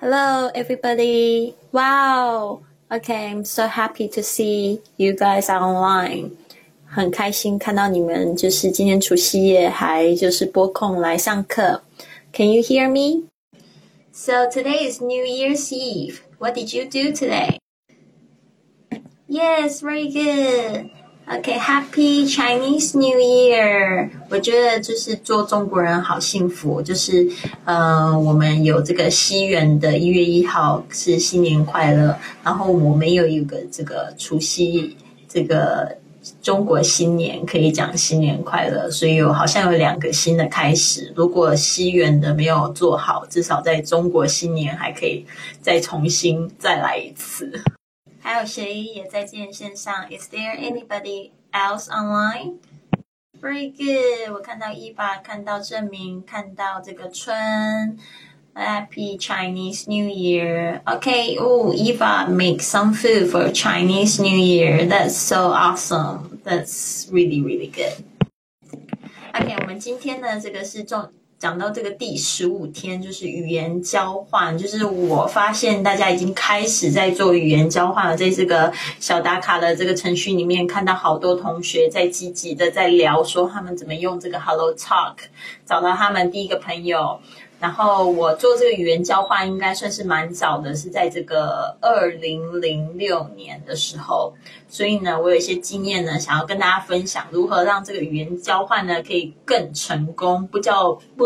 Hello, everybody. Wow. Okay, I'm so happy to see you guys online. 很开心看到你们，就是今天除夕夜还就是拨空来上课。Can you hear me? So today is New Year's Eve. What did you do today? Yes, very good. OK，Happy Chinese New Year！我觉得就是做中国人好幸福，就是呃，我们有这个西元的一月一号是新年快乐，然后我们有一个这个除夕，这个中国新年可以讲新年快乐，所以有好像有两个新的开始。如果西元的没有做好，至少在中国新年还可以再重新再来一次。还有谁也在线线上？Is there anybody else online? Very good。我看到伊爸，看到证明，看到这个春。Happy Chinese New Year. Okay. Oh, Eva make some food for Chinese New Year. That's so awesome. That's really really good. OK，我们今天呢，这个是重 讲到这个第十五天，就是语言交换。就是我发现大家已经开始在做语言交换了，在这个小打卡的这个程序里面，看到好多同学在积极的在聊，说他们怎么用这个 Hello Talk 找到他们第一个朋友。然后我做这个语言交换应该算是蛮早的，是在这个二零零六年的时候。所以呢，我有一些经验呢，想要跟大家分享，如何让这个语言交换呢可以更成功，不叫不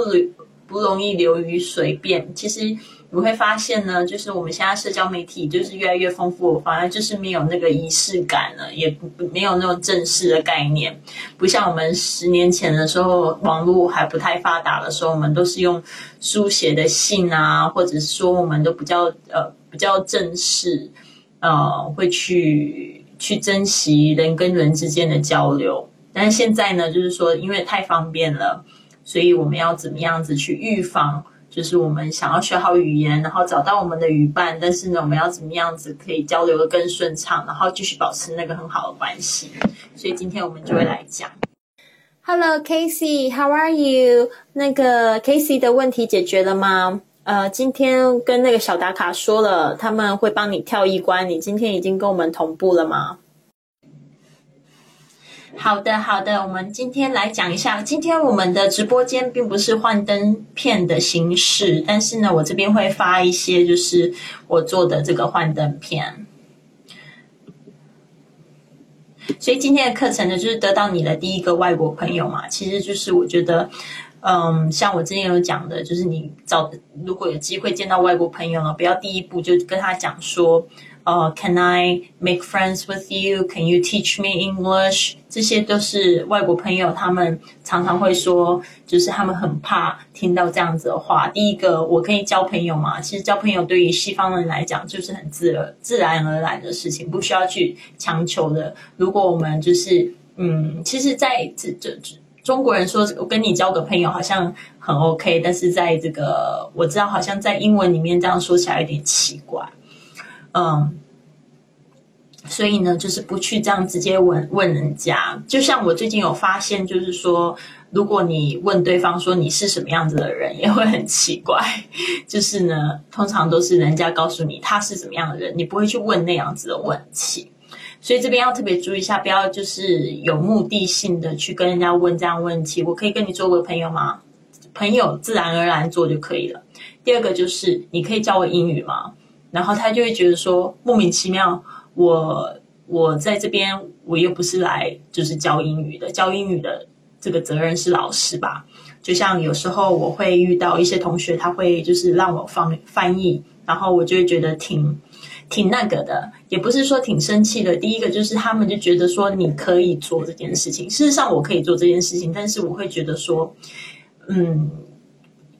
不容易流于随便。其实。你会发现呢，就是我们现在社交媒体就是越来越丰富，反而就是没有那个仪式感了，也不没有那种正式的概念，不像我们十年前的时候，网络还不太发达的时候，我们都是用书写的信啊，或者说我们都比较呃比较正式，呃会去去珍惜人跟人之间的交流。但是现在呢，就是说因为太方便了，所以我们要怎么样子去预防？就是我们想要学好语言，然后找到我们的语伴，但是呢，我们要怎么样子可以交流的更顺畅，然后继续保持那个很好的关系。所以今天我们就会来讲。Hello, Casey, how are you？那个 Casey 的问题解决了吗？呃，今天跟那个小打卡说了，他们会帮你跳一关。你今天已经跟我们同步了吗？好的，好的，我们今天来讲一下。今天我们的直播间并不是幻灯片的形式，但是呢，我这边会发一些就是我做的这个幻灯片。所以今天的课程呢，就是得到你的第一个外国朋友嘛。其实就是我觉得，嗯，像我之前有讲的，就是你找如果有机会见到外国朋友了，不要第一步就跟他讲说。呃，Can I make friends with you? Can you teach me English? 这些都是外国朋友，他们常常会说，就是他们很怕听到这样子的话。第一个，我可以交朋友吗？其实交朋友对于西方人来讲，就是很自、自然而然的事情，不需要去强求的。如果我们就是，嗯，其实，在这这中国人说，我跟你交个朋友好像很 OK，但是在这个我知道，好像在英文里面这样说起来有点奇怪。嗯，所以呢，就是不去这样直接问问人家。就像我最近有发现，就是说，如果你问对方说你是什么样子的人，也会很奇怪。就是呢，通常都是人家告诉你他是怎么样的人，你不会去问那样子的问题。所以这边要特别注意一下，不要就是有目的性的去跟人家问这样问题。我可以跟你做个朋友吗？朋友自然而然做就可以了。第二个就是你可以教我英语吗？然后他就会觉得说莫名其妙，我我在这边我又不是来就是教英语的，教英语的这个责任是老师吧？就像有时候我会遇到一些同学，他会就是让我翻翻译，然后我就会觉得挺挺那个的，也不是说挺生气的。第一个就是他们就觉得说你可以做这件事情，事实上我可以做这件事情，但是我会觉得说，嗯。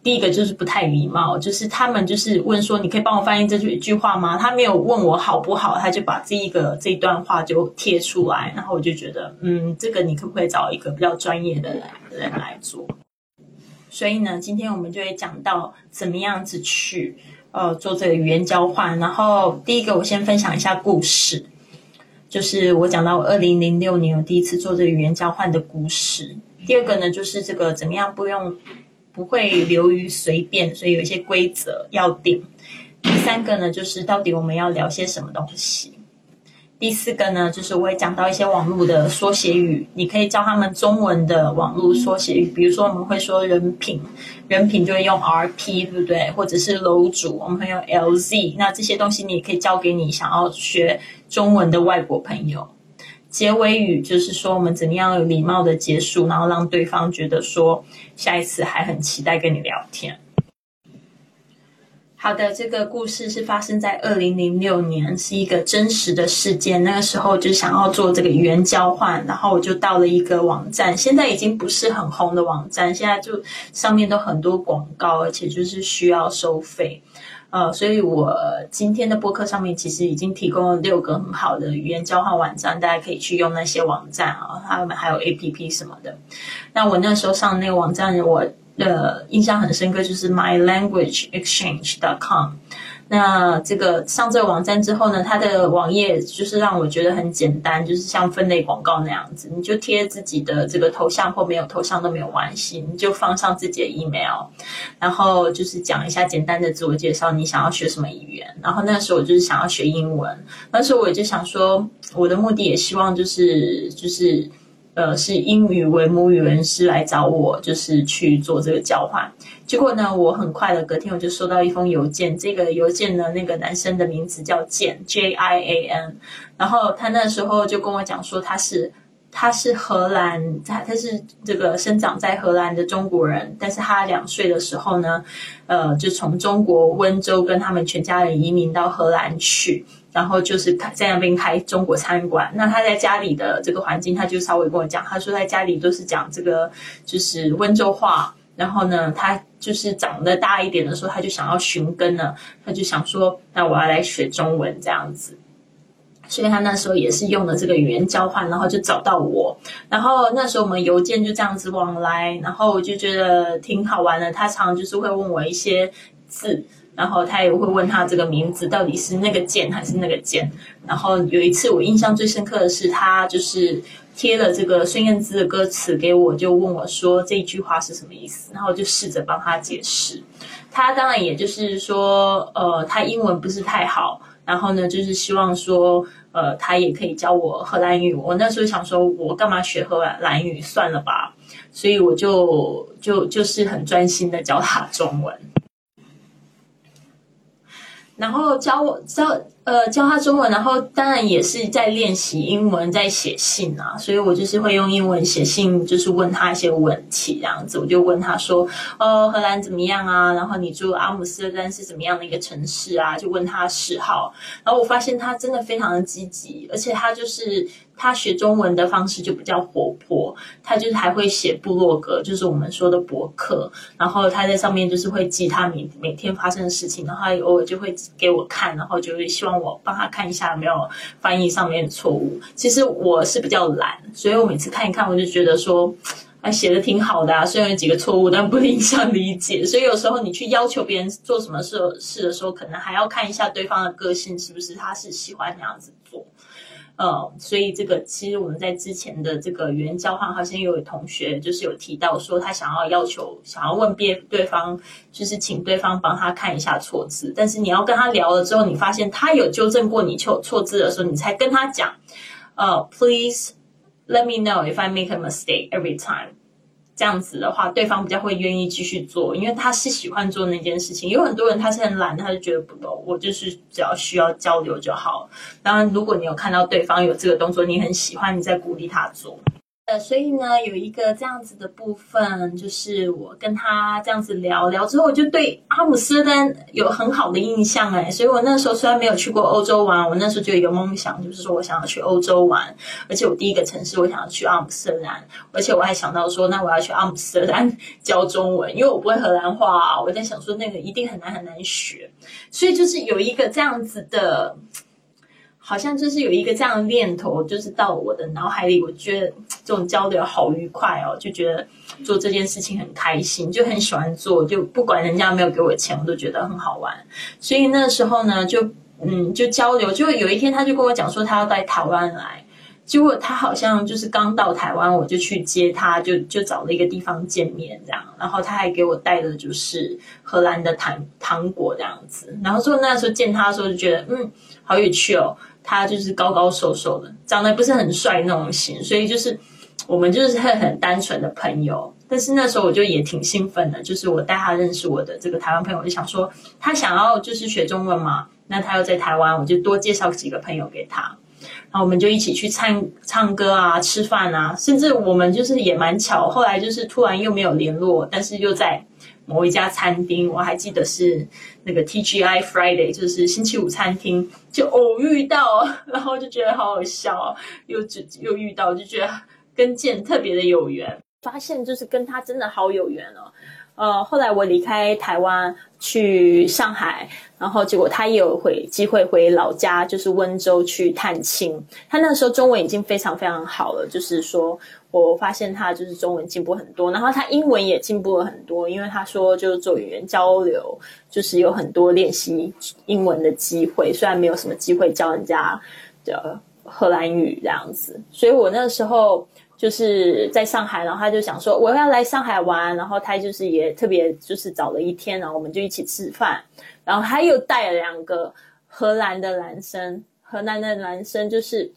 第一个就是不太礼貌，就是他们就是问说，你可以帮我翻译这句一句话吗？他没有问我好不好，他就把这一个这段话就贴出来，然后我就觉得，嗯，这个你可不可以找一个比较专业的人来做？所以呢，今天我们就会讲到怎么样子去呃做这个语言交换。然后第一个，我先分享一下故事，就是我讲到我二零零六年我第一次做这个语言交换的故事。第二个呢，就是这个怎么样不用。不会流于随便，所以有一些规则要定。第三个呢，就是到底我们要聊些什么东西。第四个呢，就是我会讲到一些网络的缩写语，你可以教他们中文的网络缩写语，比如说我们会说人品，人品就会用 RP，对不对？或者是楼主，我们会用 LZ。那这些东西你也可以教给你想要学中文的外国朋友。结尾语就是说我们怎么样有礼貌的结束，然后让对方觉得说下一次还很期待跟你聊天。好的，这个故事是发生在二零零六年，是一个真实的事件。那个时候就想要做这个语言交换，然后我就到了一个网站，现在已经不是很红的网站，现在就上面都很多广告，而且就是需要收费。呃，所以我今天的播客上面其实已经提供了六个很好的语言交换网站，大家可以去用那些网站啊，他们还有 A P P 什么的。那我那时候上那个网站，我。的印象很深刻，就是 My Language Exchange dot com。那这个上这个网站之后呢，它的网页就是让我觉得很简单，就是像分类广告那样子，你就贴自己的这个头像或没有头像都没有关系，你就放上自己的 email，然后就是讲一下简单的自我介绍，你想要学什么语言。然后那时候我就是想要学英文，那时候我就想说，我的目的也希望就是就是。呃，是英语为母语人士来找我，就是去做这个交换。结果呢，我很快的隔天我就收到一封邮件，这个邮件呢，那个男生的名字叫简 J I A N，然后他那时候就跟我讲说他是他是荷兰，他他是这个生长在荷兰的中国人，但是他两岁的时候呢，呃，就从中国温州跟他们全家人移民到荷兰去。然后就是在那边开中国餐馆。那他在家里的这个环境，他就稍微跟我讲，他说在家里都是讲这个就是温州话。然后呢，他就是长得大一点的时候，他就想要寻根了，他就想说，那我要来学中文这样子。所以他那时候也是用了这个语言交换，然后就找到我。然后那时候我们邮件就这样子往来，然后我就觉得挺好玩的。他常常就是会问我一些字。然后他也会问他这个名字到底是那个剑还是那个剑。然后有一次我印象最深刻的是，他就是贴了这个孙燕姿的歌词给我，就问我说这句话是什么意思。然后我就试着帮他解释。他当然也就是说，呃，他英文不是太好，然后呢，就是希望说，呃，他也可以教我荷兰语。我那时候想说，我干嘛学荷兰语？算了吧。所以我就就就是很专心的教他中文。然后教我教呃教他中文，然后当然也是在练习英文，在写信啊。所以我就是会用英文写信，就是问他一些问题，这样子我就问他说：“哦，荷兰怎么样啊？然后你住阿姆斯特丹是怎么样的一个城市啊？”就问他嗜好。然后我发现他真的非常的积极，而且他就是。他学中文的方式就比较活泼，他就是还会写部落格，就是我们说的博客，然后他在上面就是会记他每每天发生的事情，然后偶尔就会给我看，然后就会希望我帮他看一下有没有翻译上面的错误。其实我是比较懒，所以我每次看一看，我就觉得说，哎，写的挺好的啊，虽然有几个错误，但不影响理解。所以有时候你去要求别人做什么事事的时候，可能还要看一下对方的个性是不是他是喜欢那样子做。呃，所以这个其实我们在之前的这个语言交换，好像有同学就是有提到说，他想要要求想要问别对方，就是请对方帮他看一下错字。但是你要跟他聊了之后，你发现他有纠正过你错错字的时候，你才跟他讲，呃，Please let me know if I make a mistake every time。这样子的话，对方比较会愿意继续做，因为他是喜欢做那件事情。有很多人他是很懒，他就觉得不懂，我就是只要需要交流就好。当然，如果你有看到对方有这个动作，你很喜欢，你在鼓励他做。呃，所以呢，有一个这样子的部分，就是我跟他这样子聊聊之后，我就对阿姆斯丹有很好的印象哎。所以我那时候虽然没有去过欧洲玩，我那时候就有梦想，就是说我想要去欧洲玩，而且我第一个城市我想要去阿姆斯特丹，而且我还想到说，那我要去阿姆斯特丹 教中文，因为我不会荷兰话，我在想说那个一定很难很难学，所以就是有一个这样子的。好像就是有一个这样的念头，就是到我的脑海里，我觉得这种交流好愉快哦，就觉得做这件事情很开心，就很喜欢做，就不管人家没有给我钱，我都觉得很好玩。所以那时候呢，就嗯，就交流，就有一天他就跟我讲说，他要带台湾来。结果他好像就是刚到台湾，我就去接他，就就找了一个地方见面这样。然后他还给我带的就是荷兰的糖糖果这样子。然后说那时候见他的时候就觉得嗯好有趣哦，他就是高高瘦瘦的，长得不是很帅那种型，所以就是 我们就是很很单纯的朋友。但是那时候我就也挺兴奋的，就是我带他认识我的这个台湾朋友，我就想说他想要就是学中文嘛，那他又在台湾，我就多介绍几个朋友给他，然后我们就一起去唱唱歌啊、吃饭啊，甚至我们就是也蛮巧，后来就是突然又没有联络，但是又在某一家餐厅，我还记得是那个 TGI Friday，就是星期五餐厅，就偶遇到，然后就觉得好好笑，又就又遇到，就觉得跟剑特别的有缘。发现就是跟他真的好有缘哦，呃，后来我离开台湾去上海，然后结果他也有回机会回老家，就是温州去探亲。他那时候中文已经非常非常好了，就是说我发现他就是中文进步很多，然后他英文也进步了很多，因为他说就是做语言交流，就是有很多练习英文的机会，虽然没有什么机会教人家的荷兰语这样子，所以我那时候。就是在上海，然后他就想说我要来上海玩，然后他就是也特别就是找了一天，然后我们就一起吃饭，然后他又带了两个荷兰的男生，荷兰的男生就是。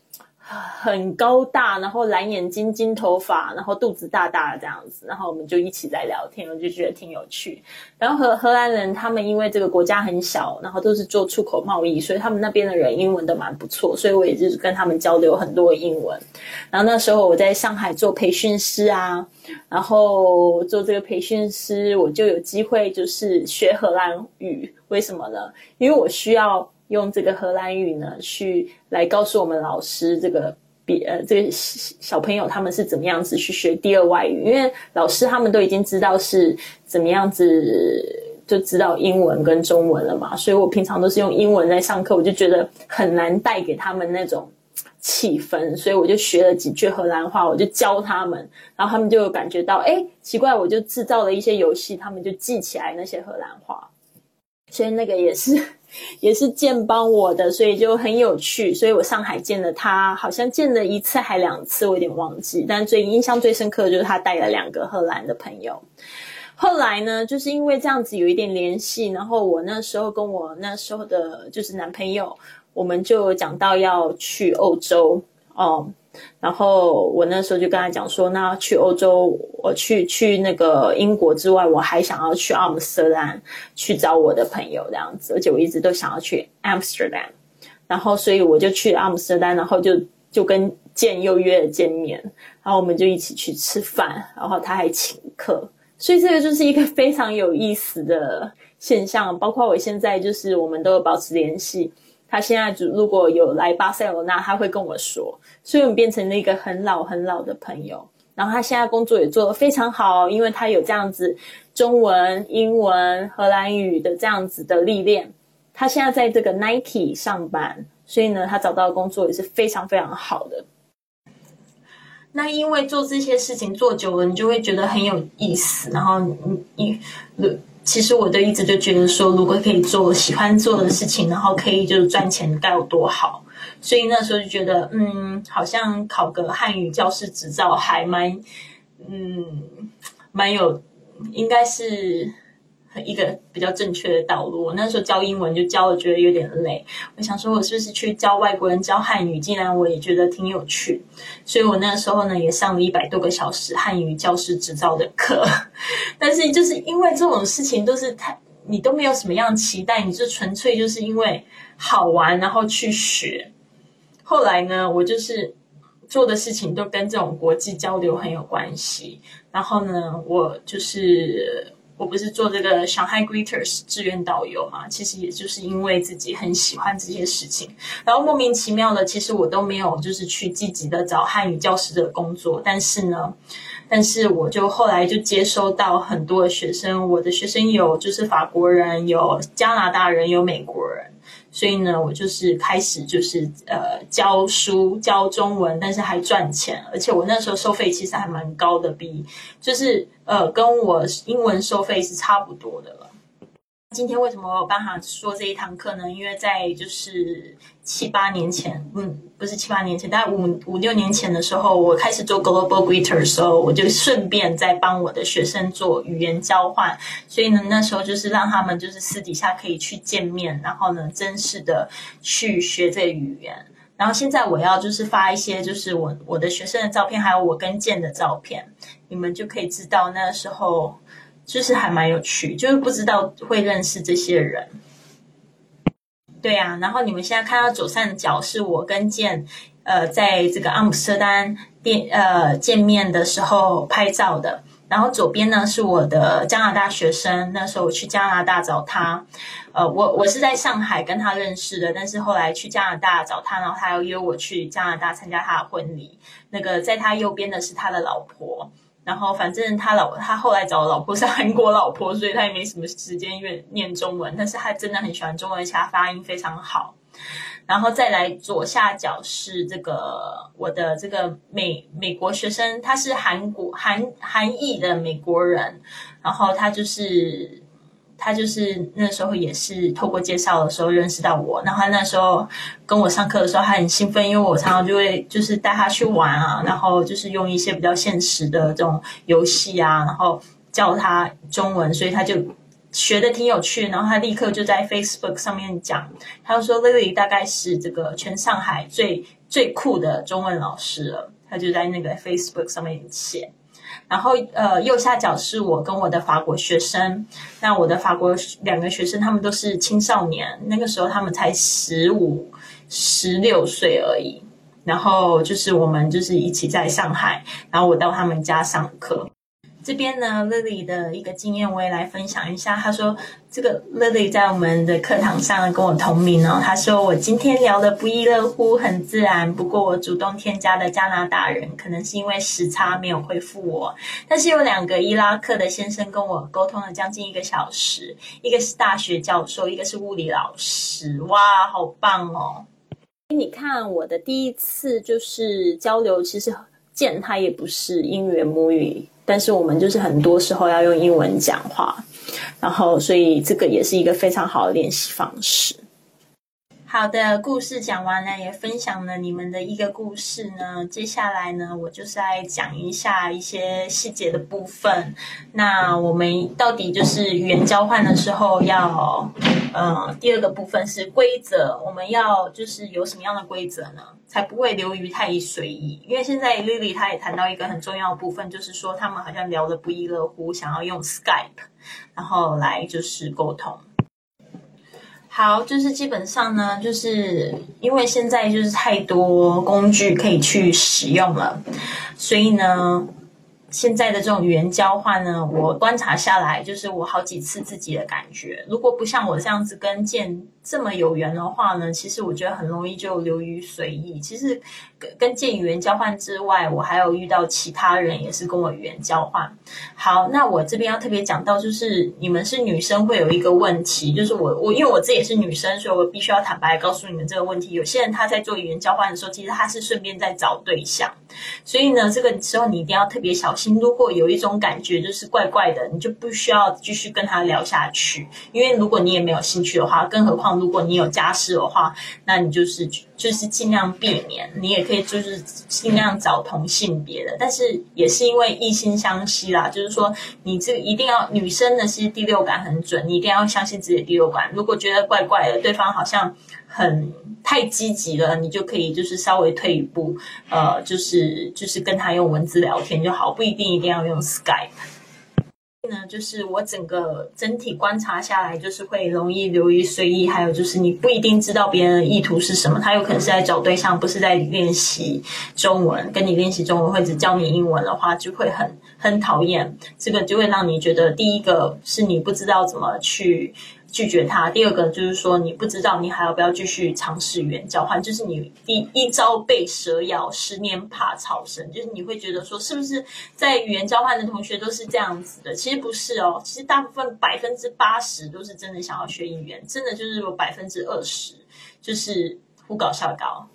很高大，然后蓝眼睛、金头发，然后肚子大大的这样子，然后我们就一起在聊天，我就觉得挺有趣。然后荷荷兰人他们因为这个国家很小，然后都是做出口贸易，所以他们那边的人英文都蛮不错，所以我也就是跟他们交流很多英文。然后那时候我在上海做培训师啊，然后做这个培训师，我就有机会就是学荷兰语。为什么呢？因为我需要。用这个荷兰语呢，去来告诉我们老师这个比呃这个小朋友他们是怎么样子去学第二外语，因为老师他们都已经知道是怎么样子就知道英文跟中文了嘛，所以我平常都是用英文在上课，我就觉得很难带给他们那种气氛，所以我就学了几句荷兰话，我就教他们，然后他们就感觉到，哎，奇怪，我就制造了一些游戏，他们就记起来那些荷兰话，所以那个也是。也是见帮我的，所以就很有趣。所以我上海见了他，好像见了一次还两次，我有点忘记。但最印象最深刻的就是他带了两个荷兰的朋友。后来呢，就是因为这样子有一点联系，然后我那时候跟我那时候的就是男朋友，我们就讲到要去欧洲哦。然后我那时候就跟他讲说，那去欧洲，我去去那个英国之外，我还想要去阿姆斯特丹去找我的朋友这样子，而且我一直都想要去 Amsterdam，然后所以我就去阿姆斯特丹，然后就就跟见又约了见面，然后我们就一起去吃饭，然后他还请客，所以这个就是一个非常有意思的现象，包括我现在就是我们都有保持联系。他现在就如果有来巴塞罗那，他会跟我说，所以我们变成了一个很老很老的朋友。然后他现在工作也做得非常好，因为他有这样子中文、英文、荷兰语的这样子的历练。他现在在这个 Nike 上班，所以呢，他找到的工作也是非常非常好的。那因为做这些事情做久了，你就会觉得很有意思。然后你你。其实我都一直就觉得说，如果可以做喜欢做的事情，然后可以就是赚钱，该有多好。所以那时候就觉得，嗯，好像考个汉语教师执照还蛮，嗯，蛮有，应该是。一个比较正确的道路。我那时候教英文就教的觉得有点累，我想说，我是不是去教外国人教汉语？竟然我也觉得挺有趣，所以我那时候呢也上了一百多个小时汉语教师执照的课。但是就是因为这种事情都是太你都没有什么样期待，你就纯粹就是因为好玩然后去学。后来呢，我就是做的事情都跟这种国际交流很有关系。然后呢，我就是。我不是做这个上海 Greeters 志愿导游嘛？其实也就是因为自己很喜欢这些事情，然后莫名其妙的，其实我都没有就是去积极的找汉语教师的工作。但是呢，但是我就后来就接收到很多的学生，我的学生有就是法国人，有加拿大人，有美国人。所以呢，我就是开始就是呃教书教中文，但是还赚钱，而且我那时候收费其实还蛮高的，比就是呃跟我英文收费是差不多的了。今天为什么我有办法说这一堂课呢？因为在就是七八年前，嗯，不是七八年前，大概五五六年前的时候，我开始做 Global Greeter 的时候，我就顺便在帮我的学生做语言交换。所以呢，那时候就是让他们就是私底下可以去见面，然后呢，真实的去学这语言。然后现在我要就是发一些就是我我的学生的照片，还有我跟健的照片，你们就可以知道那时候。就是还蛮有趣，就是不知道会认识这些人。对呀，然后你们现在看到左上角是我跟健，呃，在这个阿姆斯特丹店呃见面的时候拍照的。然后左边呢是我的加拿大学生，那时候我去加拿大找他，呃，我我是在上海跟他认识的，但是后来去加拿大找他，然后他要约我去加拿大参加他的婚礼。那个在他右边的是他的老婆。然后反正他老他后来找的老婆是韩国老婆，所以他也没什么时间念念中文。但是他真的很喜欢中文，而且他发音非常好。然后再来左下角是这个我的这个美美国学生，他是韩国韩韩裔的美国人，然后他就是。他就是那时候也是透过介绍的时候认识到我，然后他那时候跟我上课的时候，他很兴奋，因为我常常就会就是带他去玩啊，然后就是用一些比较现实的这种游戏啊，然后教他中文，所以他就学的挺有趣。然后他立刻就在 Facebook 上面讲，他就说 Lily 大概是这个全上海最最酷的中文老师了，他就在那个 Facebook 上面写。然后，呃，右下角是我跟我的法国学生。那我的法国两个学生，他们都是青少年，那个时候他们才十五、十六岁而已。然后就是我们就是一起在上海，然后我到他们家上课。这边呢，Lily 的一个经验我也来分享一下。他说，这个 Lily 在我们的课堂上跟我同名哦。他说，我今天聊的不亦乐乎，很自然。不过我主动添加的加拿大人，可能是因为时差没有回复我。但是有两个伊拉克的先生跟我沟通了将近一个小时，一个是大学教授，一个是物理老师。哇，好棒哦！你看我的第一次就是交流，其实见他也不是英语母语。但是我们就是很多时候要用英文讲话，然后所以这个也是一个非常好的练习方式。好的，故事讲完了，也分享了你们的一个故事呢。接下来呢，我就是来讲一下一些细节的部分。那我们到底就是语言交换的时候要，呃，第二个部分是规则，我们要就是有什么样的规则呢？才不会流于太随意。因为现在 Lily 她也谈到一个很重要的部分，就是说他们好像聊得不亦乐乎，想要用 Skype，然后来就是沟通。好，就是基本上呢，就是因为现在就是太多工具可以去使用了，所以呢。现在的这种语言交换呢，我观察下来，就是我好几次自己的感觉。如果不像我这样子跟剑这么有缘的话呢，其实我觉得很容易就流于随意。其实跟跟借语言交换之外，我还有遇到其他人也是跟我语言交换。好，那我这边要特别讲到，就是你们是女生会有一个问题，就是我我因为我自己也是女生，所以我必须要坦白告诉你们这个问题。有些人他在做语言交换的时候，其实他是顺便在找对象，所以呢，这个时候你一定要特别小心。如果有一种感觉就是怪怪的，你就不需要继续跟他聊下去。因为如果你也没有兴趣的话，更何况如果你有家室的话，那你就是就是尽量避免。你也可以就是尽量找同性别的，但是也是因为异性相吸啦。就是说，你这个一定要女生的是第六感很准，你一定要相信自己的第六感。如果觉得怪怪的，对方好像很。太积极了，你就可以就是稍微退一步，呃，就是就是跟他用文字聊天就好，不一定一定要用 Skype。呢，就是我整个整体观察下来，就是会容易流于随意，还有就是你不一定知道别人的意图是什么，他有可能是在找对象，不是在练习中文。跟你练习中文或者教你英文的话，就会很很讨厌，这个就会让你觉得第一个是你不知道怎么去。拒绝他。第二个就是说，你不知道你还要不要继续尝试语言交换，就是你一一朝被蛇咬，十年怕草绳。就是你会觉得说，是不是在语言交换的同学都是这样子的？其实不是哦，其实大部分百分之八十都是真的想要学语言，真的就是有百分之二十就是胡搞瞎搞。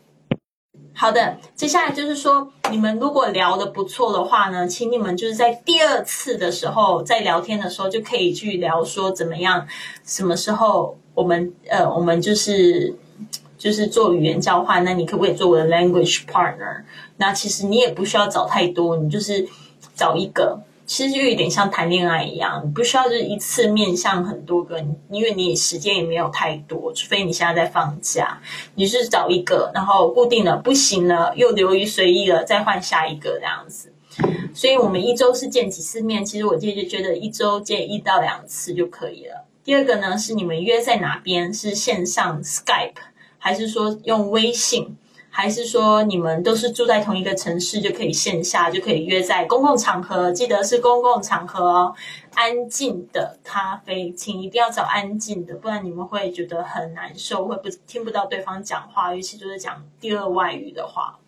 好的，接下来就是说，你们如果聊的不错的话呢，请你们就是在第二次的时候，在聊天的时候就可以去聊说怎么样，什么时候我们呃，我们就是就是做语言交换，那你可不可以做我的 language partner？那其实你也不需要找太多，你就是找一个。其实就有点像谈恋爱一样，你不需要就是一次面向很多个，因为你时间也没有太多，除非你现在在放假，你是找一个，然后固定了不行了，又流于随意了，再换下一个这样子。所以我们一周是见几次面？其实我就就觉得一周见一到两次就可以了。第二个呢，是你们约在哪边？是线上 Skype，还是说用微信？还是说你们都是住在同一个城市，就可以线下就可以约在公共场合，记得是公共场合哦。安静的咖啡，请一定要找安静的，不然你们会觉得很难受，会不听不到对方讲话，尤其就是讲第二外语的话。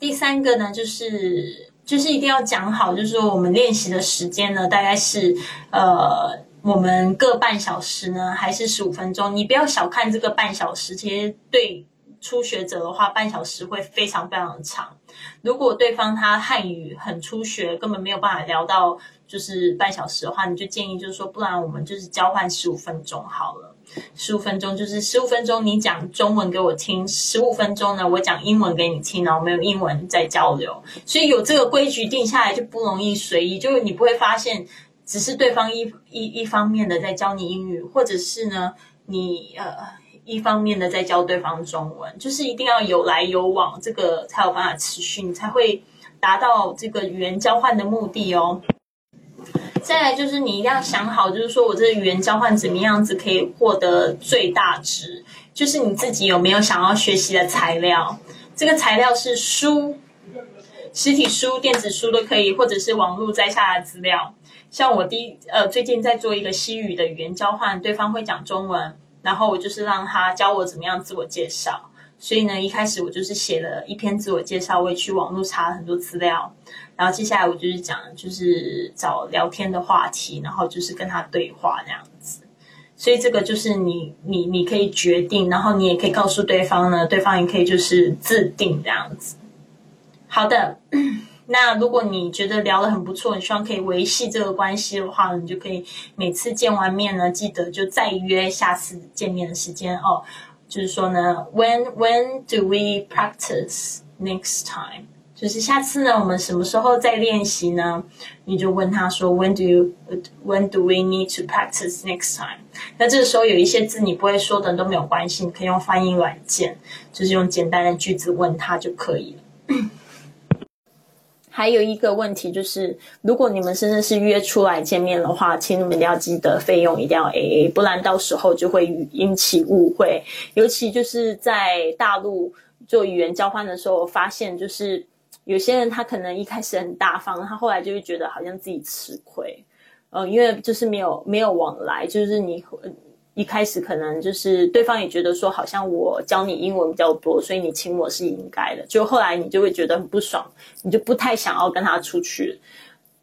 第三个呢，就是就是一定要讲好，就是说我们练习的时间呢，大概是呃，我们各半小时呢，还是十五分钟？你不要小看这个半小时，其实对。初学者的话，半小时会非常非常的长。如果对方他汉语很初学，根本没有办法聊到就是半小时的话，你就建议就是说，不然我们就是交换十五分钟好了。十五分钟就是十五分钟，你讲中文给我听，十五分钟呢，我讲英文给你听，然后我们用英文在交流。所以有这个规矩定下来，就不容易随意，就是你不会发现只是对方一一一方面的在教你英语，或者是呢，你呃。一方面的在教对方中文，就是一定要有来有往，这个才有办法持续，你才会达到这个语言交换的目的哦。再来就是你一定要想好，就是说我这个语言交换怎么样子可以获得最大值，就是你自己有没有想要学习的材料？这个材料是书、实体书、电子书都可以，或者是网络摘下的资料。像我第呃最近在做一个西语的语言交换，对方会讲中文。然后我就是让他教我怎么样自我介绍，所以呢，一开始我就是写了一篇自我介绍，我也去网络查了很多资料，然后接下来我就是讲，就是找聊天的话题，然后就是跟他对话这样子。所以这个就是你你你可以决定，然后你也可以告诉对方呢，对方也可以就是自定这样子。好的。那如果你觉得聊得很不错，你希望可以维系这个关系的话，你就可以每次见完面呢，记得就再约下次见面的时间哦。就是说呢，When when do we practice next time？就是下次呢，我们什么时候再练习呢？你就问他说，When do you when do we need to practice next time？那这个时候有一些字你不会说的都没有关系，你可以用翻译软件，就是用简单的句子问他就可以了。还有一个问题就是，如果你们真的是约出来见面的话，请你们一定要记得费用一定要 A A，不然到时候就会引起误会。尤其就是在大陆做语言交换的时候，我发现就是有些人他可能一开始很大方，他后来就会觉得好像自己吃亏，嗯，因为就是没有没有往来，就是你。一开始可能就是对方也觉得说，好像我教你英文比较多，所以你请我是应该的。就后来你就会觉得很不爽，你就不太想要跟他出去，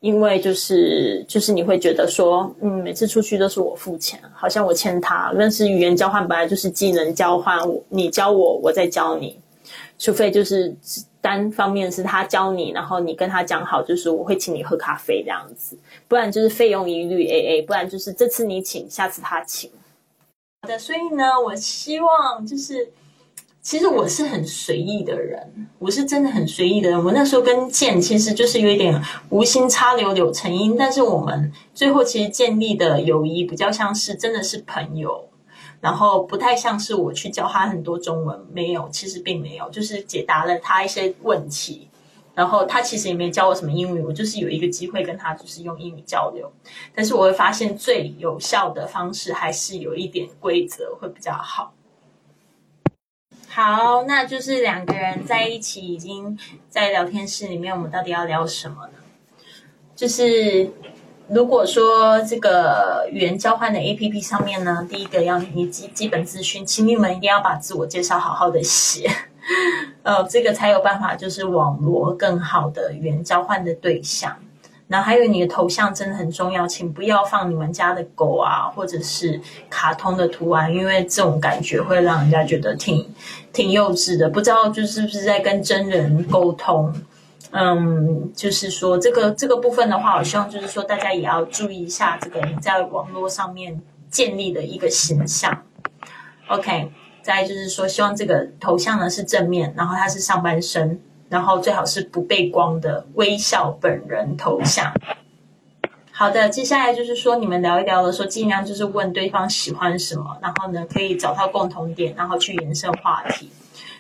因为就是就是你会觉得说，嗯，每次出去都是我付钱，好像我欠他。但是语言交换本来就是技能交换，你教我，我再教你，除非就是单方面是他教你，然后你跟他讲好，就是我会请你喝咖啡这样子，不然就是费用一律 A A，不然就是这次你请，下次他请。的，所以呢，我希望就是，其实我是很随意的人，我是真的很随意的人。我那时候跟建其实就是有一点无心插柳柳成荫，但是我们最后其实建立的友谊比较像是真的是朋友，然后不太像是我去教他很多中文，没有，其实并没有，就是解答了他一些问题。然后他其实也没教我什么英语，我就是有一个机会跟他就是用英语交流。但是我会发现最有效的方式还是有一点规则会比较好。好，那就是两个人在一起已经在聊天室里面，我们到底要聊什么呢？就是如果说这个语言交换的 A P P 上面呢，第一个要你基基本资讯，请你们一定要把自我介绍好好的写。呃，这个才有办法，就是网络更好的语言交换的对象。然后还有你的头像真的很重要，请不要放你们家的狗啊，或者是卡通的图案，因为这种感觉会让人家觉得挺挺幼稚的。不知道就是不是在跟真人沟通？嗯，就是说这个这个部分的话，我希望就是说大家也要注意一下这个你在网络上面建立的一个形象。OK，再就是说，希望这个头像呢是正面，然后它是上半身。然后最好是不背光的微笑本人头像。好的，接下来就是说你们聊一聊的时候，尽量就是问对方喜欢什么，然后呢可以找到共同点，然后去延伸话题。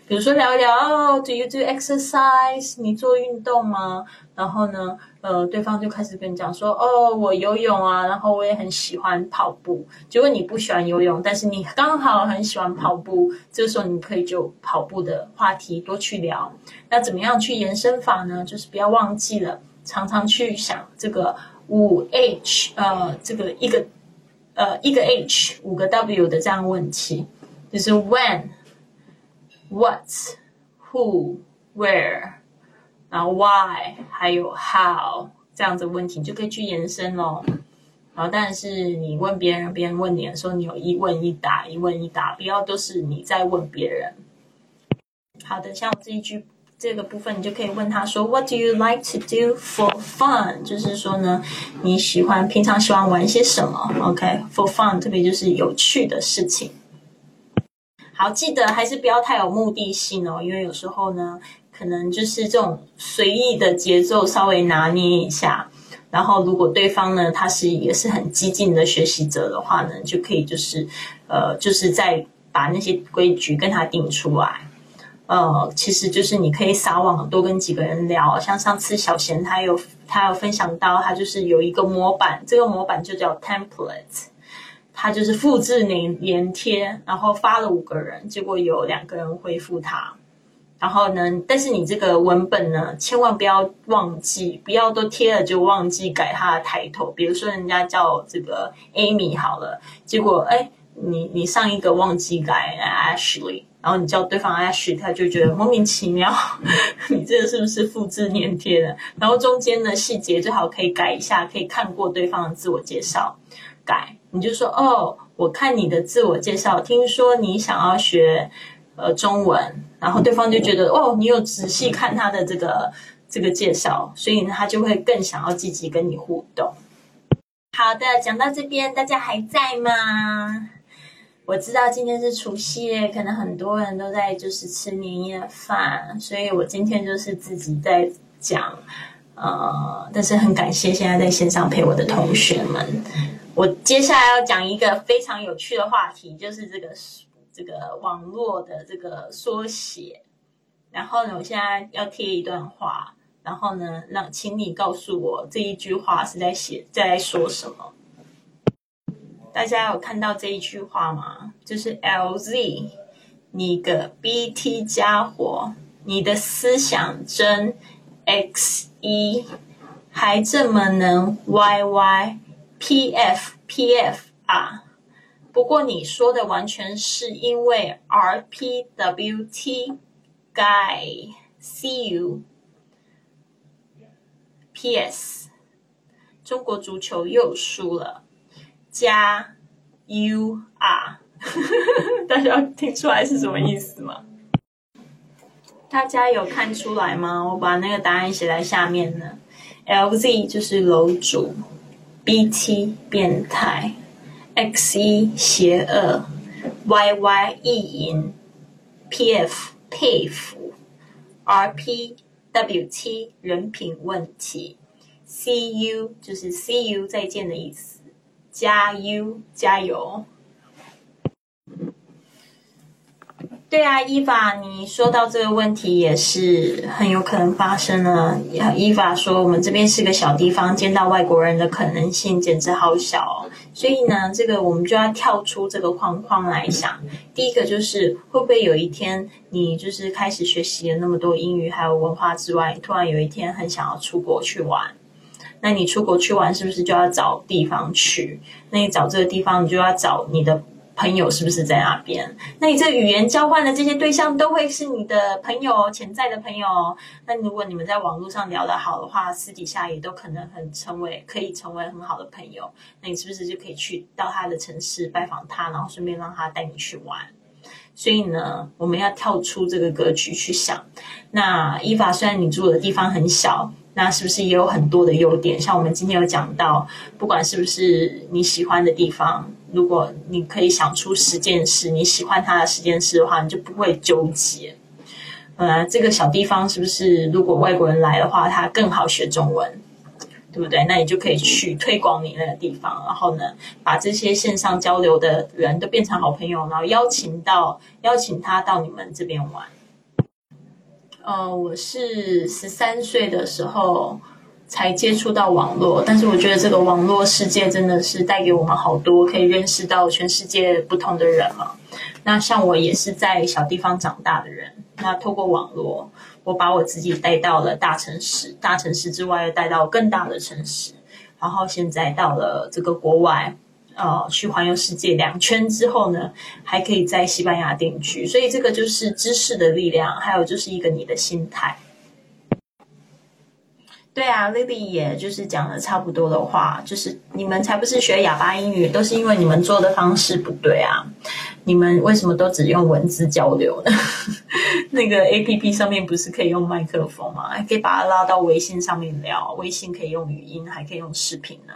比如说聊一聊，Do you do exercise？你做运动吗？然后呢，呃，对方就开始跟你讲说，哦，我游泳啊，然后我也很喜欢跑步。结果你不喜欢游泳，但是你刚好很喜欢跑步，这个时候你可以就跑步的话题多去聊。那怎么样去延伸法呢？就是不要忘记了，常常去想这个五 H，呃，这个一个呃一个 H 五个 W 的这样问题，就是 When。What, who, where，然后 why，还有 how 这样子问题，你就可以去延伸喽。然后，但是你问别人，别人问你的时候，你有一问一答，一问一答，不要都是你在问别人。好的，像我这一句这个部分，你就可以问他说：What do you like to do for fun？就是说呢，你喜欢平常喜欢玩些什么？OK，for fun，特别就是有趣的事情。好，记得还是不要太有目的性哦，因为有时候呢，可能就是这种随意的节奏稍微拿捏一下，然后如果对方呢他是也是很激进的学习者的话呢，就可以就是呃，就是在把那些规矩跟他定出来。呃，其实就是你可以撒网多跟几个人聊，像上次小贤他有他有分享到，他就是有一个模板，这个模板就叫 template。他就是复制粘粘贴，然后发了五个人，结果有两个人回复他。然后呢，但是你这个文本呢，千万不要忘记，不要都贴了就忘记改它的抬头。比如说人家叫这个 Amy 好了，结果哎，你你上一个忘记改 Ashley，然后你叫对方 Ashley，他就觉得莫名其妙，你这个是不是复制粘贴的？然后中间的细节最好可以改一下，可以看过对方的自我介绍。改，你就说哦，我看你的自我介绍，听说你想要学呃中文，然后对方就觉得哦，你有仔细看他的这个这个介绍，所以呢，他就会更想要积极跟你互动。好的，讲到这边，大家还在吗？我知道今天是除夕夜，可能很多人都在就是吃年夜饭，所以我今天就是自己在讲，呃，但是很感谢现在在线上陪我的同学们。我接下来要讲一个非常有趣的话题，就是这个这个网络的这个缩写。然后呢，我现在要贴一段话，然后呢，让请你告诉我这一句话是在写在说什么。大家有看到这一句话吗？就是 LZ，你个 BT 家伙，你的思想真 XE，还这么能 YY。P F P F 啊，不过你说的完全是因为 R P W T Guy See You P S 中国足球又输了，加 U R，大家听出来是什么意思吗？大家有看出来吗？我把那个答案写在下面呢。L Z 就是楼主。B T 变态，X E 邪恶，Y Y 意淫，P F 佩服，R P W T 人品问题，C U 就是 c u 再见的意思，加 U 加油。对啊，伊法，你说到这个问题也是很有可能发生了。伊法说，我们这边是个小地方，见到外国人的可能性简直好小哦。所以呢，这个我们就要跳出这个框框来想。第一个就是，会不会有一天你就是开始学习了那么多英语还有文化之外，突然有一天很想要出国去玩？那你出国去玩，是不是就要找地方去？那你找这个地方，你就要找你的。朋友是不是在那边？那你这语言交换的这些对象都会是你的朋友，潜在的朋友。那如果你们在网络上聊得好的话，私底下也都可能很成为可以成为很好的朋友。那你是不是就可以去到他的城市拜访他，然后顺便让他带你去玩？所以呢，我们要跳出这个格局去想。那依法虽然你住的地方很小。那是不是也有很多的优点？像我们今天有讲到，不管是不是你喜欢的地方，如果你可以想出十件事你喜欢他的十件事的话，你就不会纠结。呃，这个小地方是不是如果外国人来的话，他更好学中文，对不对？那你就可以去推广你那个地方，然后呢，把这些线上交流的人都变成好朋友，然后邀请到邀请他到你们这边玩。呃，我是十三岁的时候才接触到网络，但是我觉得这个网络世界真的是带给我们好多，可以认识到全世界不同的人嘛。那像我也是在小地方长大的人，那透过网络，我把我自己带到了大城市，大城市之外又带到更大的城市，然后现在到了这个国外。呃，去环游世界两圈之后呢，还可以在西班牙定居，所以这个就是知识的力量，还有就是一个你的心态。对啊，Lily 也就是讲了差不多的话，就是你们才不是学哑巴英语，都是因为你们做的方式不对啊！你们为什么都只用文字交流呢？那个 APP 上面不是可以用麦克风吗？还可以把它拉到微信上面聊，微信可以用语音，还可以用视频呢。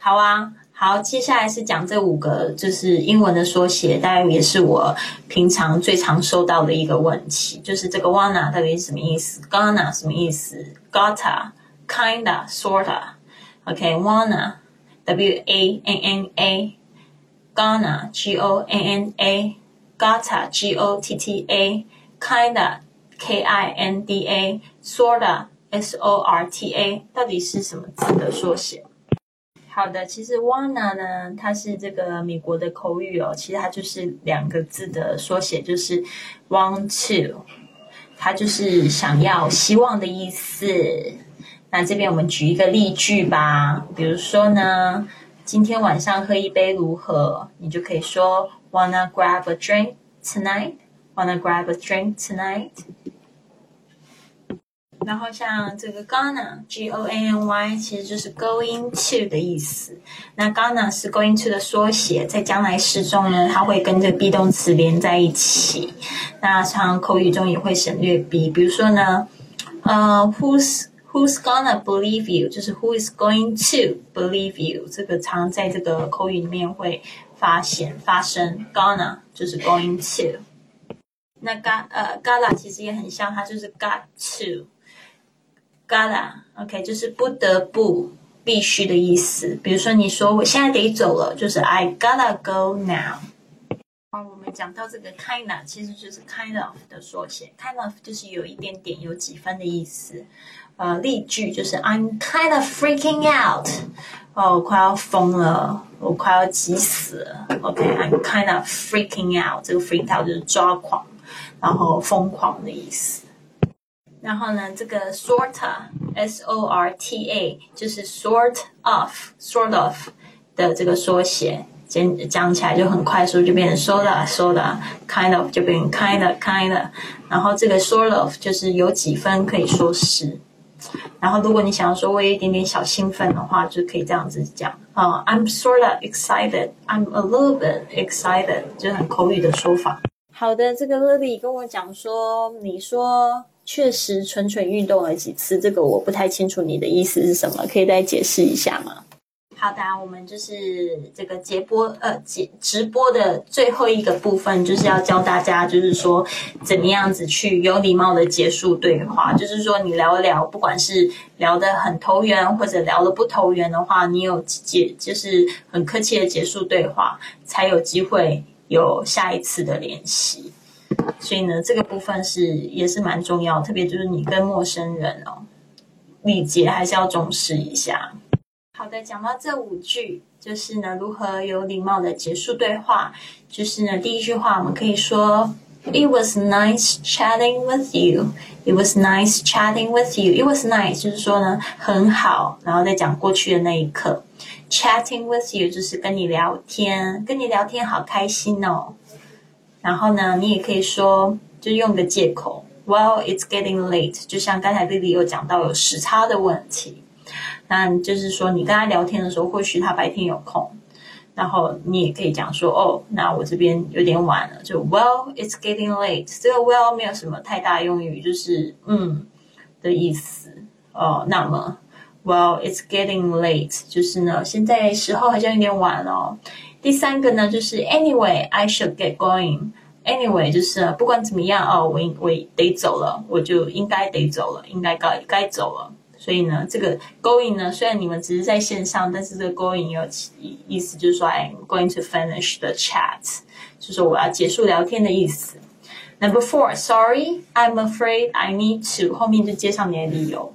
好啊，好，接下来是讲这五个，就是英文的缩写，大概也是我平常最常收到的一个问题，就是这个 wanna 到底是什么意思？gonna 什么意思？gotta，kinda，sorta，OK，wanna，w a n n a，gonna，g o n n a，gotta，g o t t a，kinda，k i n d a，sorta，s o r t a，到底是什么字的缩写？好的，其实 wanna 呢，它是这个美国的口语哦，其实它就是两个字的缩写，就是 want to，它就是想要、希望的意思。那这边我们举一个例句吧，比如说呢，今天晚上喝一杯如何？你就可以说 wanna grab a drink tonight？wanna grab a drink tonight？然后像这个 gonna，g o n n y，其实就是 going to 的意思。那 gonna 是 going to 的缩写，在将来时中呢，它会跟这个 be 动词连在一起。那常口语中也会省略 be，比如说呢，呃，who's who's gonna believe you，就是 who is going to believe you，这个常在这个口语里面会发现发生。gonna 就是 going to。那 ga 呃 gotta 其实也很像，它就是 got to。Gotta，OK，就是不得不、必须的意思。比如说，你说我现在得走了，就是 I gotta go now。好，我们讲到这个 kinda，其实就是 kind of 的缩写。kind of 就是有一点点、有几分的意思。呃，例句就是 I'm kind of freaking out。哦，我快要疯了，我快要急死了。OK，I'm kind of freaking out。这个 freak out 就是抓狂，然后疯狂的意思。然后呢，这个 sorta，s o r t a，就是 sort of，sort of 的这个缩写，讲讲起来就很快速，就变成 sorta，sorta，kind of 就变成 kinda，kinda。然后这个 sort of 就是有几分可以说是。然后如果你想要说我有一点点小兴奋的话，就可以这样子讲啊，I'm sorta excited，I'm a little bit excited，就是很口语的说法。好的，这个 Lily 跟我讲说，你说。确实，蠢蠢运动了几次，这个我不太清楚你的意思是什么，可以再解释一下吗？好的，我们就是这个节播呃节直播的最后一个部分，就是要教大家，就是说怎么样子去有礼貌的结束对话。就是说你聊一聊，不管是聊得很投缘，或者聊得不投缘的话，你有结就是很客气的结束对话，才有机会有下一次的联系。所以呢，这个部分是也是蛮重要，特别就是你跟陌生人哦，礼节还是要重视一下。好的，讲到这五句，就是呢，如何有礼貌的结束对话。就是呢，第一句话我们可以说，It was nice chatting with you. It was nice chatting with you. It was nice，就是说呢，很好，然后再讲过去的那一刻。chatting with you 就是跟你聊天，跟你聊天好开心哦。然后呢，你也可以说，就用个借口，Well, it's getting late。就像刚才丽丽有讲到有时差的问题，那就是说你跟他聊天的时候，或许他白天有空，然后你也可以讲说，哦，那我这边有点晚了，就 Well, it's getting late。这个 Well 没有什么太大用语，就是嗯的意思哦。那么 Well, it's getting late，就是呢，现在时候好像有点晚了。第三个呢，就是 Anyway, I should get going. Anyway，就是不管怎么样哦，我我得走了，我就应该得走了，应该该该走了。所以呢，这个 going 呢，虽然你们只是在线上，但是这个 going 有意思，就是说 I'm going to finish the chat，就是我要结束聊天的意思。Number four, sorry, I'm afraid I need to，后面就接上你的理由，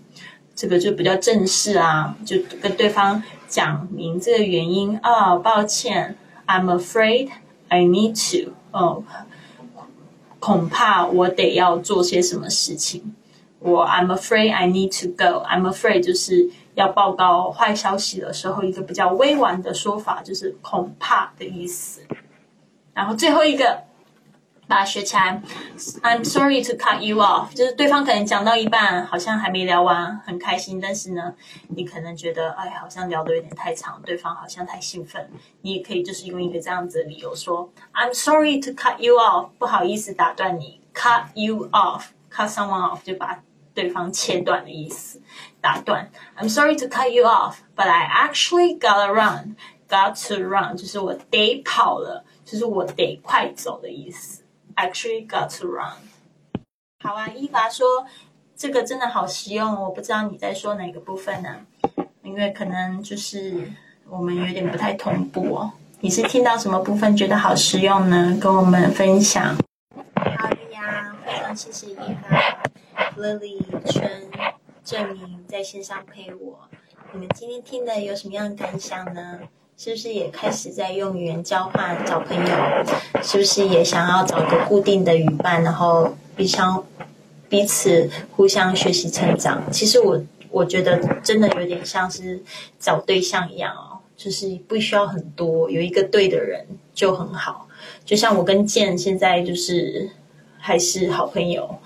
这个就比较正式啊，就跟对方。讲明这个原因啊，抱歉，I'm afraid I need to。哦，恐怕我得要做些什么事情。我 I'm afraid I need to go。I'm afraid 就是要报告坏消息的时候，一个比较委婉的说法，就是恐怕的意思。然后最后一个。把它学起来。I'm sorry to cut you off，就是对方可能讲到一半，好像还没聊完，很开心，但是呢，你可能觉得，哎，好像聊得有点太长，对方好像太兴奋，你也可以就是用一个这样子的理由说，I'm sorry to cut you off，不好意思打断你，cut you off，cut someone off 就把对方切断的意思，打断。I'm sorry to cut you off，but I actually gotta run，got to run，就是我得跑了，就是我得快走的意思。Actually got to run。好啊，伊娃说这个真的好实用，我不知道你在说哪个部分呢？因为可能就是我们有点不太同步哦。你是听到什么部分觉得好实用呢？跟我们分享。好的呀，非常谢谢伊娃、Lily、春、郑明在线上陪我。你们今天听的有什么样的感想呢？是不是也开始在用语言交换找朋友？是不是也想要找个固定的语伴，然后彼相彼此互相学习成长？其实我我觉得真的有点像是找对象一样哦，就是不需要很多，有一个对的人就很好。就像我跟健现在就是还是好朋友，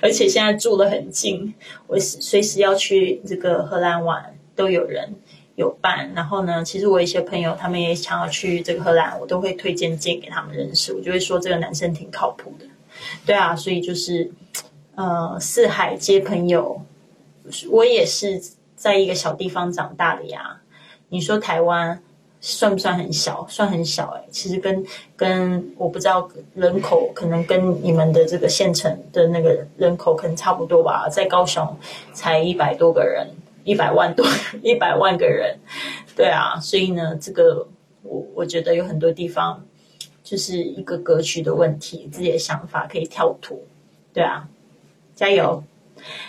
而且现在住的很近，我随时要去这个荷兰玩都有人。有伴，然后呢？其实我一些朋友他们也想要去这个荷兰，我都会推荐荐给他们认识。我就会说这个男生挺靠谱的，对啊，所以就是呃四海皆朋友。我也是在一个小地方长大的呀。你说台湾算不算很小？算很小哎。其实跟跟我不知道人口可能跟你们的这个县城的那个人口可能差不多吧。在高雄才一百多个人。一百万多，一百万个人，对啊，所以呢，这个我我觉得有很多地方就是一个格局的问题，自己的想法可以跳脱，对啊，加油！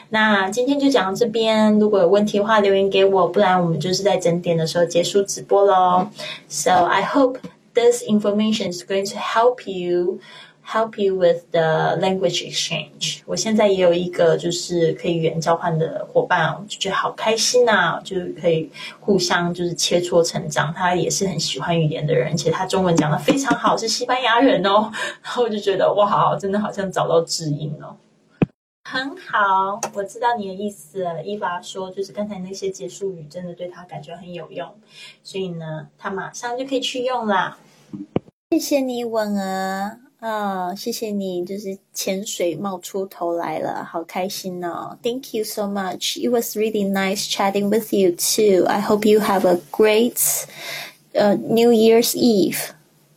那今天就讲到这边，如果有问题的话留言给我，不然我们就是在整点的时候结束直播喽。So I hope this information is going to help you. Help you with the language exchange。我现在也有一个就是可以语言交换的伙伴，就觉得好开心啊，就是可以互相就是切磋成长。他也是很喜欢语言的人，而且他中文讲的非常好，是西班牙人哦。然后我就觉得哇，真的好像找到知音哦。很好，我知道你的意思。伊娃说，就是刚才那些结束语真的对他感觉很有用，所以呢，他马上就可以去用啦。谢谢你，吻儿。啊，谢谢你，就是潜水冒出头来了，好开心哦！Thank you so much. It was really nice chatting with you too. I hope you have a great uh, New Year's Eve.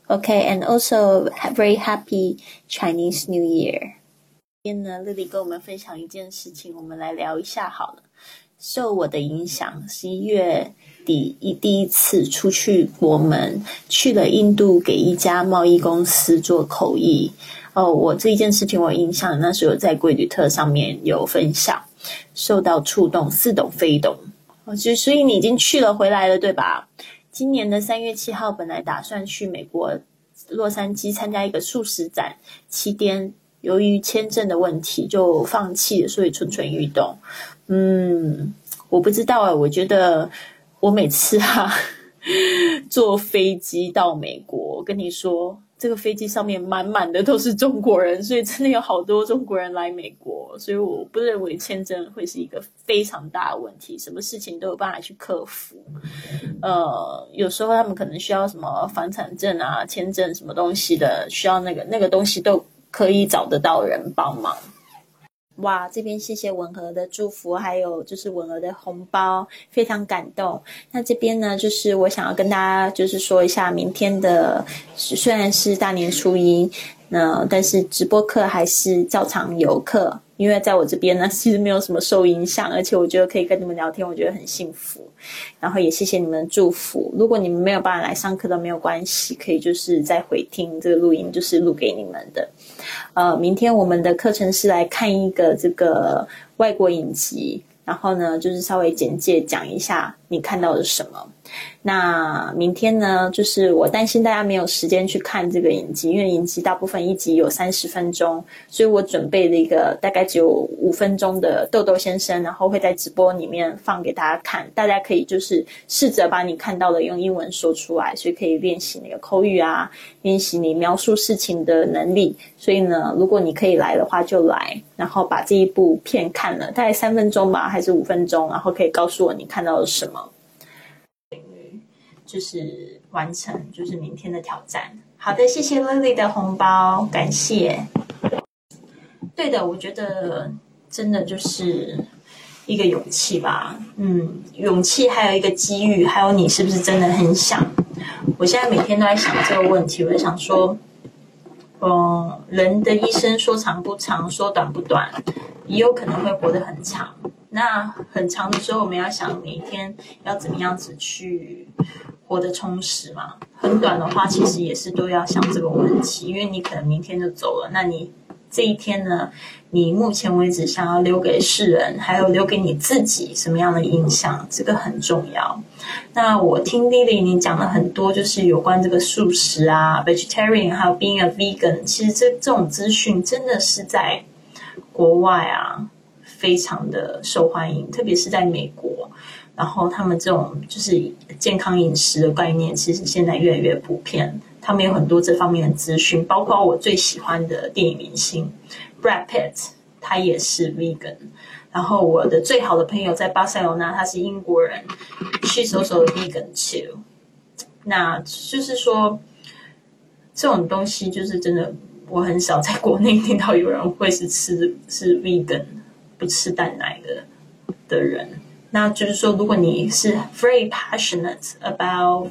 Okay, and also very happy Chinese New Year. 今天呢，丽丽跟我们分享一件事情，我们来聊一下好了。受我的影响，十一月 第一第一次出去国门，去了印度给一家贸易公司做口译。哦，我这一件事情我印象，那时候在贵旅特上面有分享，受到触动，似懂非懂。哦，就所以你已经去了回来了，对吧？今年的三月七号，本来打算去美国洛杉矶参加一个素食展，七天，由于签证的问题就放弃了，所以蠢蠢欲动。嗯，我不知道啊，我觉得我每次啊坐飞机到美国，跟你说。这个飞机上面满满的都是中国人，所以真的有好多中国人来美国，所以我不认为签证会是一个非常大的问题，什么事情都有办法去克服。呃，有时候他们可能需要什么房产证啊、签证什么东西的，需要那个那个东西都可以找得到人帮忙。哇，这边谢谢文和的祝福，还有就是文和的红包，非常感动。那这边呢，就是我想要跟大家就是说一下，明天的虽然是大年初一，那但是直播课还是照常有课。因为在我这边呢，其实没有什么受影响，而且我觉得可以跟你们聊天，我觉得很幸福。然后也谢谢你们的祝福。如果你们没有办法来上课都没有关系，可以就是再回听这个录音，就是录给你们的。呃，明天我们的课程是来看一个这个外国影集，然后呢，就是稍微简介讲一下你看到的什么。那明天呢？就是我担心大家没有时间去看这个影集，因为影集大部分一集有三十分钟，所以我准备了一个大概只有五分钟的豆豆先生，然后会在直播里面放给大家看。大家可以就是试着把你看到的用英文说出来，所以可以练习那个口语啊，练习你描述事情的能力。所以呢，如果你可以来的话，就来，然后把这一部片看了，大概三分钟吧，还是五分钟，然后可以告诉我你看到了什么。就是完成，就是明天的挑战。好的，谢谢 Lily 的红包，感谢。对的，我觉得真的就是一个勇气吧。嗯，勇气，还有一个机遇，还有你是不是真的很想？我现在每天都在想这个问题，我在想说，嗯，人的一生说长不长，说短不短，也有可能会活得很长。那很长的时候，我们要想每天要怎么样子去。活得充实嘛？很短的话，其实也是都要想这个问题，因为你可能明天就走了。那你这一天呢？你目前为止想要留给世人，还有留给你自己什么样的印象？这个很重要。那我听 Lily 你讲了很多，就是有关这个素食啊，vegetarian，还有 being a vegan。其实这这种资讯真的是在国外啊，非常的受欢迎，特别是在美国。然后他们这种就是健康饮食的概念，其实现在越来越普遍。他们有很多这方面的资讯，包括我最喜欢的电影明星 Brad Pitt，他也是 vegan。然后我的最好的朋友在巴塞罗那，他是英国人，she's also vegan too。那就是说，这种东西就是真的，我很少在国内听到有人会是吃是 vegan 不吃蛋奶的的人。那就是说，如果你是 very passionate about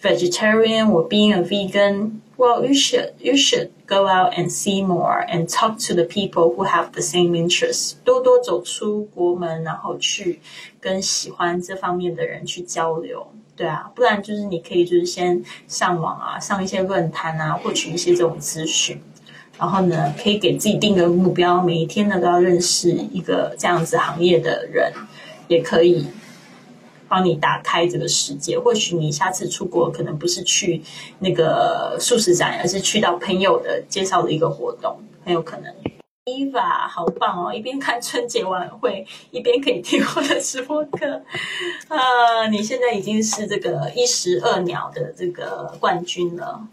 vegetarian or being a vegan, well, you should you should go out and see more and talk to the people who have the same interests. 多多走出国门，然后去跟喜欢这方面的人去交流。对啊，不然就是你可以就是先上网啊，上一些论坛啊，获取一些这种资讯。然后呢，可以给自己定个目标，每一天呢都要认识一个这样子行业的人。也可以帮你打开这个世界。或许你下次出国可能不是去那个素食展，而是去到朋友的介绍的一个活动，很有可能。Eva，好棒哦！一边看春节晚会，一边可以听我的直播课。啊，你现在已经是这个一石二鸟的这个冠军了。